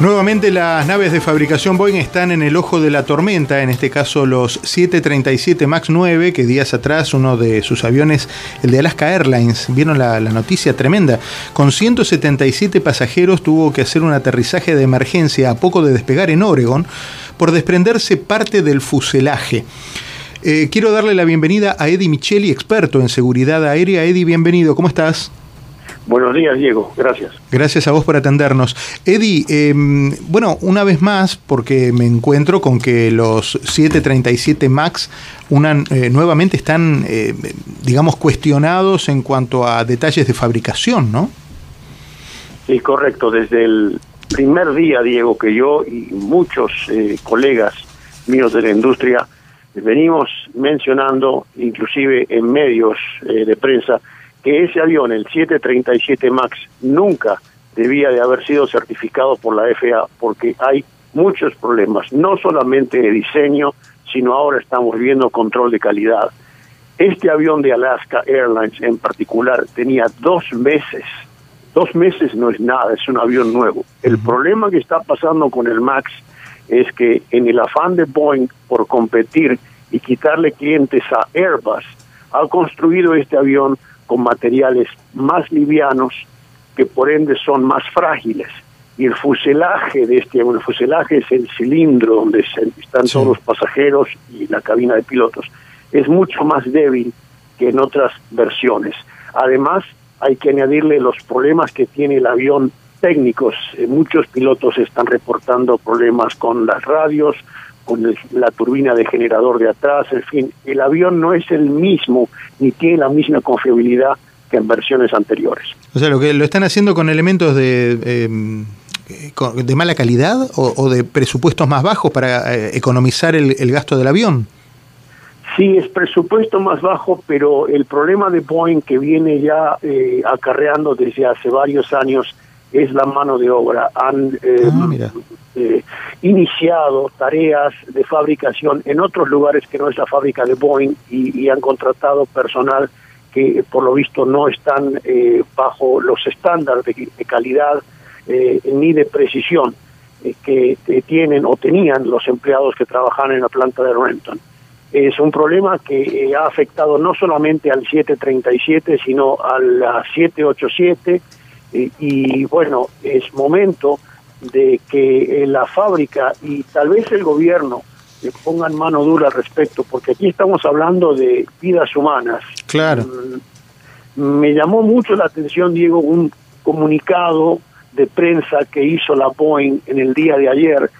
Nuevamente las naves de fabricación Boeing están en el ojo de la tormenta, en este caso los 737 MAX 9, que días atrás uno de sus aviones, el de Alaska Airlines, vieron la, noticia tremenda, con 177 pasajeros tuvo que hacer un aterrizaje de emergencia a poco de despegar en Oregon por desprenderse parte del fuselaje. Eh, quiero darle la bienvenida a Eddie Micheli, experto en seguridad aérea. Eddie, bienvenido, ¿cómo estás? Buenos días, Diego. Gracias. Gracias a vos por atendernos. Eddie, em, bueno, una vez más, porque me encuentro con que los 737 MAX una, eh, nuevamente están, eh, digamos, cuestionados en cuanto a detalles de fabricación, ¿no? Sí, correcto. Desde el primer día, Diego, que yo y muchos eh, colegas míos de la industria venimos mencionando, inclusive en medios de prensa, que ese avión, el 737 MAX, nunca debía de haber sido certificado por la FAA porque hay muchos problemas, no solamente de diseño, sino ahora estamos viendo control de calidad. Este avión de Alaska Airlines en particular tenía dos meses, dos meses no es nada, es un avión nuevo. El problema que está pasando con el MAX es que en el afán de Boeing por competir y quitarle clientes a Airbus, ha construido este avión con materiales más livianos que por ende son más frágiles. Y el fuselaje de este, el fuselaje es el cilindro donde están todos los pasajeros y la cabina de pilotos. Es mucho más débil que en otras versiones. Además, hay que añadirle los problemas que tiene el avión técnicos. Eh, muchos pilotos están reportando problemas con las radios, con la turbina de generador de atrás, en fin, el avión no es el mismo ni tiene la misma confiabilidad que en versiones anteriores. O sea, lo que lo están haciendo con elementos de, em, de mala calidad o, de presupuestos más bajos para eh, economizar el, gasto del avión. Sí, es presupuesto más bajo, pero el problema de Boeing que viene ya eh, acarreando desde hace varios años es la mano de obra. Han eh, ah, eh, iniciado tareas de fabricación en otros lugares que no es la fábrica de Boeing y, han contratado personal que por lo visto no están eh, bajo los estándares de, calidad ni de precisión que tienen o tenían los empleados que trabajan en la planta de Renton. Es un problema que ha afectado no solamente al 737, sino a la 787 y bueno, es momento de que la fábrica y tal vez el gobierno le pongan mano dura al respecto, porque aquí estamos hablando de vidas humanas. Claro. Mm, me llamó mucho la atención, Diego, un comunicado de prensa que hizo la Boeing en el día de ayer,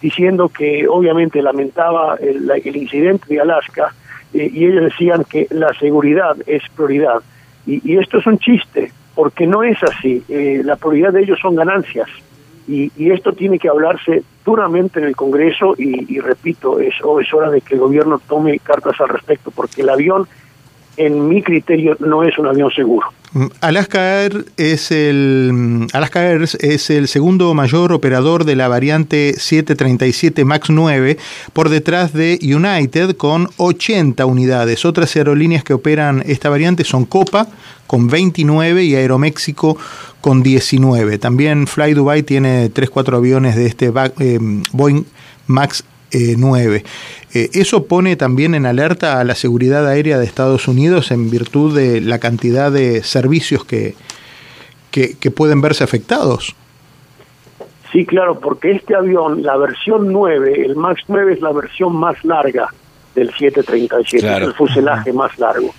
diciendo que obviamente lamentaba el, incidente de Alaska eh, y ellos decían que la seguridad es prioridad. y esto es un chiste, porque no es así. Eh, la prioridad de ellos son ganancias. Y, esto tiene que hablarse duramente en el Congreso y, repito, es, es hora de que el gobierno tome cartas al respecto, porque el avión, en mi criterio, no es un avión seguro. Alaska Air es el Alaska Air es el segundo mayor operador de la variante 737 MAX 9 por detrás de United con 80 unidades. Otras aerolíneas que operan esta variante son Copa con 29 y Aeroméxico con 19. También Fly Dubai tiene 3-4 aviones de este eh, Boeing MAX 9. Eh, eso pone también en alerta a la seguridad aérea de Estados Unidos en virtud de la cantidad de servicios que, que, pueden verse afectados. Sí, claro, porque este avión, la versión 9, el MAX 9 es la versión más larga del 737, es el fuselaje más largo.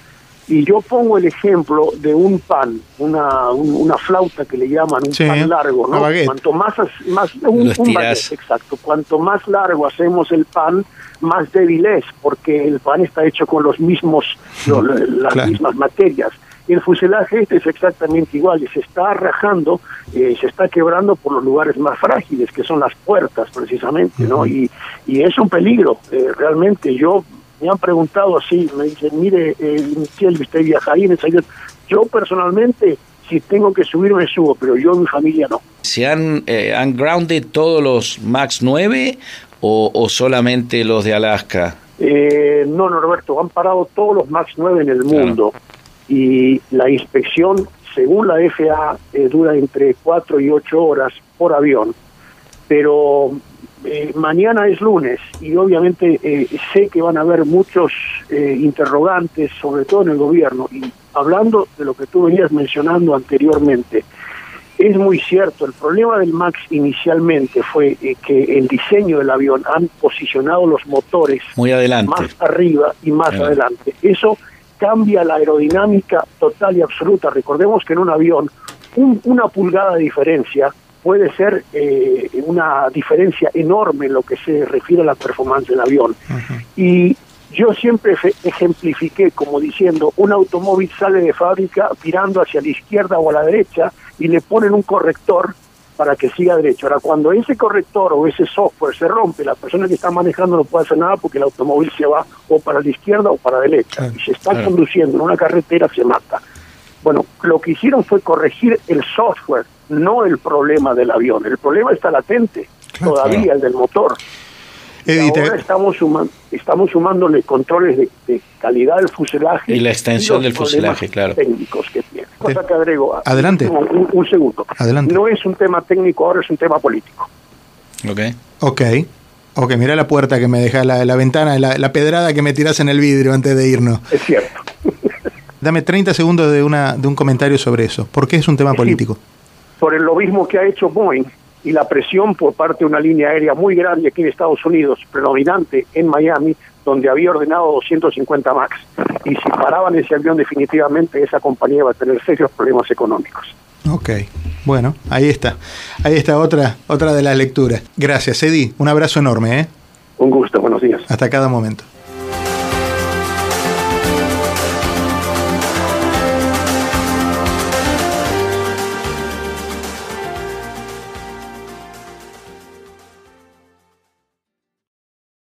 Y yo pongo el ejemplo de un pan, una, una flauta que le llaman un pan largo, ¿no? Cuanto más, más un, exacto, cuanto más largo hacemos el pan, más débil es, porque el pan está hecho con los mismos, las mismas materias. Y el fuselaje este es exactamente igual, y se está rajando, eh, se está quebrando por los lugares más frágiles, que son las puertas precisamente, ¿no? y, y es un peligro, eh, realmente. Yo me han preguntado así, me dicen, mire, eh, ¿usted viajaría en avión? Yo personalmente, si tengo que subir, me subo, pero yo y mi familia no. ¿Se han, eh, han grounded todos los MAX 9 o, solamente los de Alaska? Eh, no, Norberto, han parado todos los MAX 9 en el mundo y la inspección, según la FAA, eh, dura entre 4 y 8 horas por avión pero eh, mañana es lunes y obviamente eh, sé que van a haber muchos eh, interrogantes, sobre todo en el gobierno. Y hablando de lo que tú venías mencionando anteriormente, es muy cierto, el problema del MAX inicialmente fue que el diseño del avión han posicionado los motores muy adelante. más arriba y más adelante. Eso cambia la aerodinámica total y absoluta. Recordemos que en un avión una pulgada de diferencia puede ser eh, una diferencia enorme en lo que se refiere a la performance del avión. Y yo siempre ejemplifiqué como diciendo, un automóvil sale de fábrica virando hacia la izquierda o a la derecha y le ponen un corrector para que siga derecho. Ahora, cuando ese corrector o ese software se rompe, la persona que está manejando no puede hacer nada porque el automóvil se va o para la izquierda o para la derecha. y se está conduciendo en una carretera, se mata. Bueno, lo que hicieron fue corregir el software, no el problema del avión. El problema está latente, todavía el del motor. ahora estamos, sumando, estamos sumándole controles de, calidad del fuselaje. Y la extensión del fuselaje, claro. Técnicos que tiene. Cosa que agrego. Adelante. Un, segundo. Adelante. No es un tema técnico, ahora es un tema político. Ok. Ok. Ok, mira la puerta que me deja, la, la ventana, la, la pedrada que me tiras en el vidrio antes de irnos. Es cierto. Dame 30 segundos de, una, de un comentario sobre eso. ¿Por qué es un tema político? Por el mismo que ha hecho Boeing y la presión por parte de una línea aérea muy grande aquí en Estados Unidos, predominante en Miami, donde había ordenado 250 MAX. Y si paraban ese avión definitivamente, esa compañía va a tener serios problemas económicos. Ok, bueno, ahí está. Ahí está otra, otra de las lecturas. Gracias, Eddie. Un abrazo enorme. ¿eh? Un gusto, buenos días. Hasta cada momento.